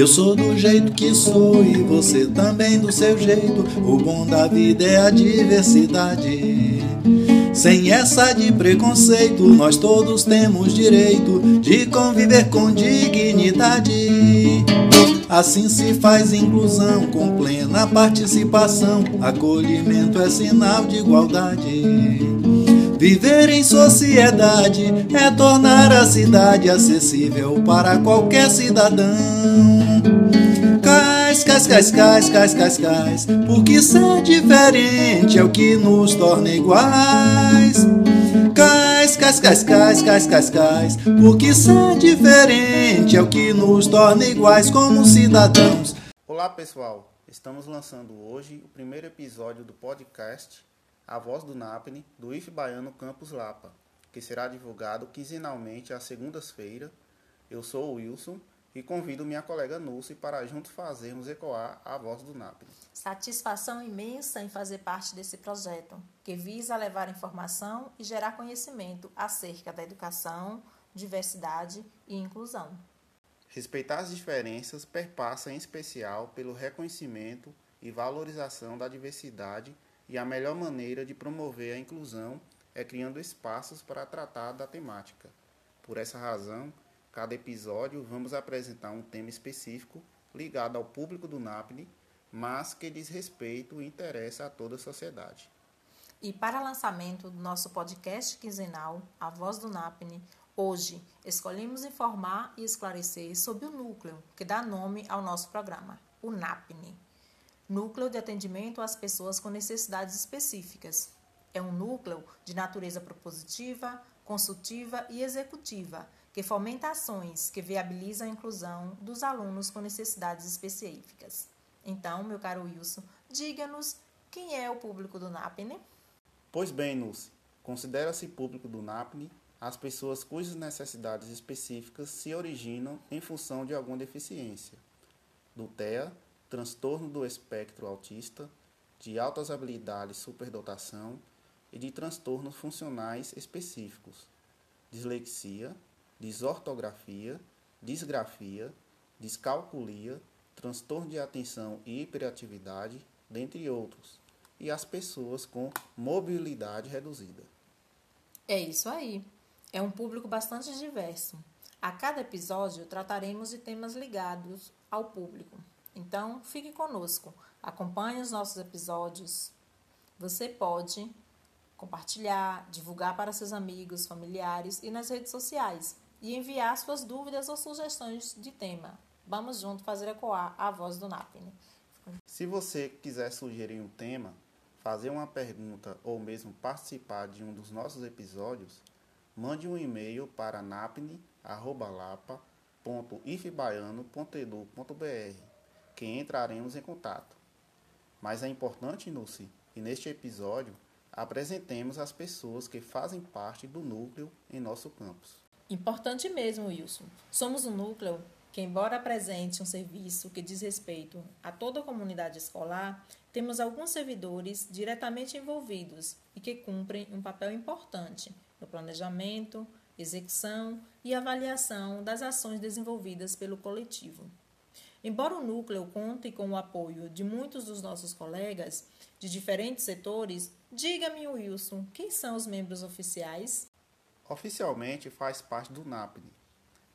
Eu sou do jeito que sou e você também do seu jeito. O bom da vida é a diversidade. Sem essa de preconceito, nós todos temos direito de conviver com dignidade. Assim se faz inclusão com plena participação. Acolhimento é sinal de igualdade. Viver em sociedade é tornar a cidade acessível para qualquer cidadão. Cais, cais, cais, cais, cais, cais, cais, porque ser diferente é o que nos torna iguais. Cais, cais, cais, cais, cais, cais, cais, porque ser diferente é o que nos torna iguais como cidadãos. Olá pessoal, estamos lançando hoje o primeiro episódio do podcast a Voz do NAPNE do IF Baiano Campus Lapa, que será divulgado quinzenalmente às segundas-feiras. Eu sou o Wilson e convido minha colega Nulce para juntos fazermos ecoar a voz do NAPNE. Satisfação imensa em fazer parte desse projeto, que visa levar informação e gerar conhecimento acerca da educação, diversidade e inclusão. Respeitar as diferenças perpassa em especial pelo reconhecimento e valorização da diversidade e a melhor maneira de promover a inclusão é criando espaços para tratar da temática. Por essa razão, cada episódio vamos apresentar um tema específico ligado ao público do NAPNE, mas que diz respeito e interessa a toda a sociedade. E para lançamento do nosso podcast quinzenal, A Voz do NAPNE, hoje escolhemos informar e esclarecer sobre o núcleo que dá nome ao nosso programa, o NAPNE. Núcleo de atendimento às pessoas com necessidades específicas. É um núcleo de natureza propositiva, consultiva e executiva, que fomenta ações que viabilizam a inclusão dos alunos com necessidades específicas. Então, meu caro Wilson, diga-nos quem é o público do NAPNE? Pois bem, Nulce, considera-se público do NAPNE as pessoas cujas necessidades específicas se originam em função de alguma deficiência. Do TEA, transtorno do espectro autista, de altas habilidades superdotação e de transtornos funcionais específicos, dislexia, desortografia, disgrafia, descalculia, transtorno de atenção e hiperatividade, dentre outros, e as pessoas com mobilidade reduzida. É isso aí. É um público bastante diverso. A cada episódio trataremos de temas ligados ao público. Então, fique conosco, acompanhe os nossos episódios. Você pode compartilhar, divulgar para seus amigos, familiares e nas redes sociais e enviar suas dúvidas ou sugestões de tema. Vamos junto fazer ecoar a voz do NAPNE. Se você quiser sugerir um tema, fazer uma pergunta ou mesmo participar de um dos nossos episódios, mande um e-mail para napne@lapa.ifbaiano.edu.br que entraremos em contato. Mas é importante, Nussi, que neste episódio apresentemos as pessoas que fazem parte do núcleo em nosso campus. Importante mesmo, Wilson. Somos um núcleo que, embora apresente um serviço que diz respeito a toda a comunidade escolar, temos alguns servidores diretamente envolvidos e que cumprem um papel importante no planejamento, execução e avaliação das ações desenvolvidas pelo coletivo. Embora o núcleo conte com o apoio de muitos dos nossos colegas de diferentes setores, diga-me, Wilson, quem são os membros oficiais? Oficialmente faz parte do NAPNE.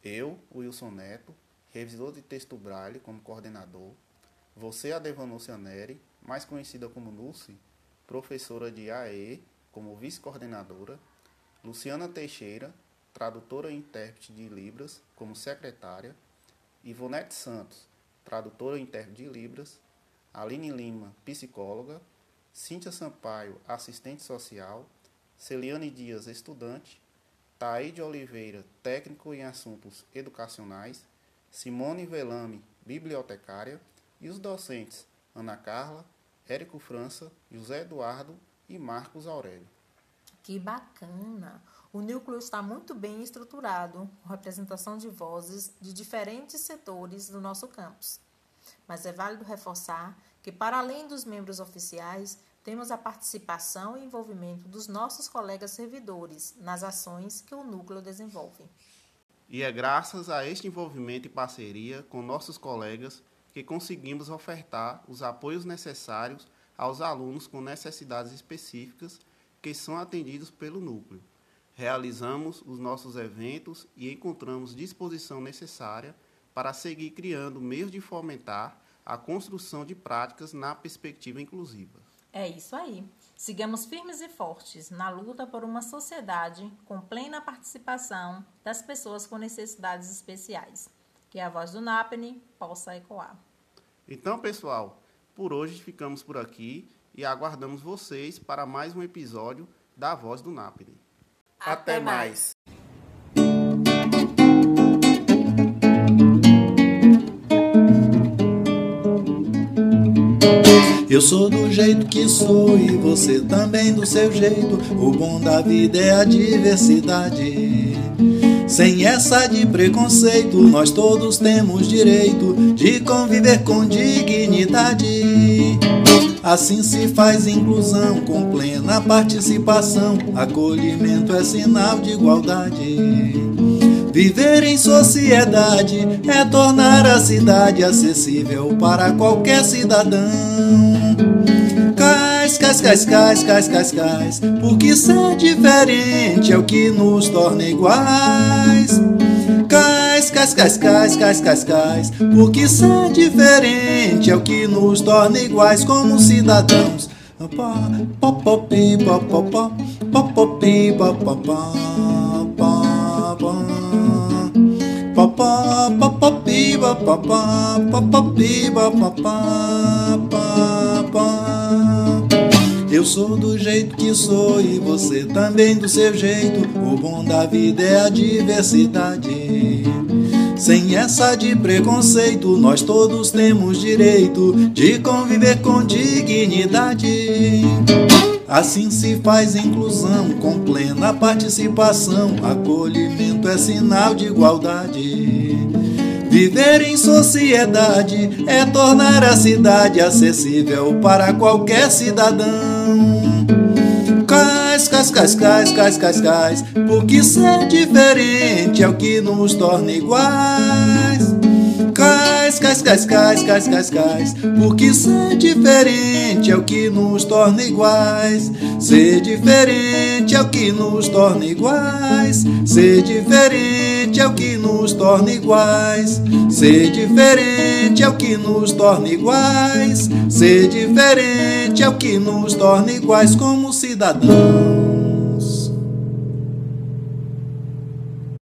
Eu, Wilson Neto, revisor de texto Braille como coordenador. Você, a Devanúcia Neri, mais conhecida como Lucy, professora de AE como vice-coordenadora. Luciana Teixeira, tradutora e intérprete de Libras como secretária. Ivonete Santos, tradutora intérprete de Libras, Aline Lima, psicóloga, Cíntia Sampaio, assistente social, Celiane Dias, estudante, Taíde Oliveira, técnico em assuntos educacionais, Simone Velame, bibliotecária, e os docentes Ana Carla, Érico França, José Eduardo e Marcos Aurélio. Que bacana! O núcleo está muito bem estruturado, com representação de vozes de diferentes setores do nosso campus. Mas é válido reforçar que, para além dos membros oficiais, temos a participação e envolvimento dos nossos colegas servidores nas ações que o núcleo desenvolve. E é graças a este envolvimento e parceria com nossos colegas que conseguimos ofertar os apoios necessários aos alunos com necessidades específicas que são atendidos pelo núcleo. Realizamos os nossos eventos e encontramos disposição necessária para seguir criando meios de fomentar a construção de práticas na perspectiva inclusiva. É isso aí. Sigamos firmes e fortes na luta por uma sociedade com plena participação das pessoas com necessidades especiais. Que a voz do NAPNE possa ecoar. Então, pessoal, por hoje ficamos por aqui e aguardamos vocês para mais um episódio da Voz do NAPNE. Até, Até mais. Eu sou do jeito que sou e você também do seu jeito. O bom da vida é a diversidade. Sem essa de preconceito, nós todos temos direito de conviver com dignidade. Assim se faz inclusão com plena participação. Acolhimento é sinal de igualdade. Viver em sociedade é tornar a cidade acessível para qualquer cidadão. Cais, cais, cais, cais, cais, cais, cais, porque ser diferente é o que nos torna iguais cais, cais, cais, cais, cais, cais, cais. O que são diferente é o que nos torna iguais como cidadãos. Popopi, popopó, popopi, popopó, popó, popopi, popopó, popopi, eu sou do jeito que sou e você também do seu jeito. O bom da vida é a diversidade. Sem essa de preconceito, nós todos temos direito de conviver com dignidade. Assim se faz inclusão com plena participação. Acolhimento é sinal de igualdade. Viver em sociedade é tornar a cidade acessível para qualquer cidadão. Cais, cais, cais, cais, cais, cais, porque ser diferente é o que nos torna iguais cais, cais, cais, cais, cais, cais. Porque ser diferente é o que nos torna iguais. Ser diferente é o que nos torna iguais. Ser diferente é o que nos torna iguais. Ser diferente é o que nos torna iguais. Ser diferente é o que nos torna iguais como cidadãos.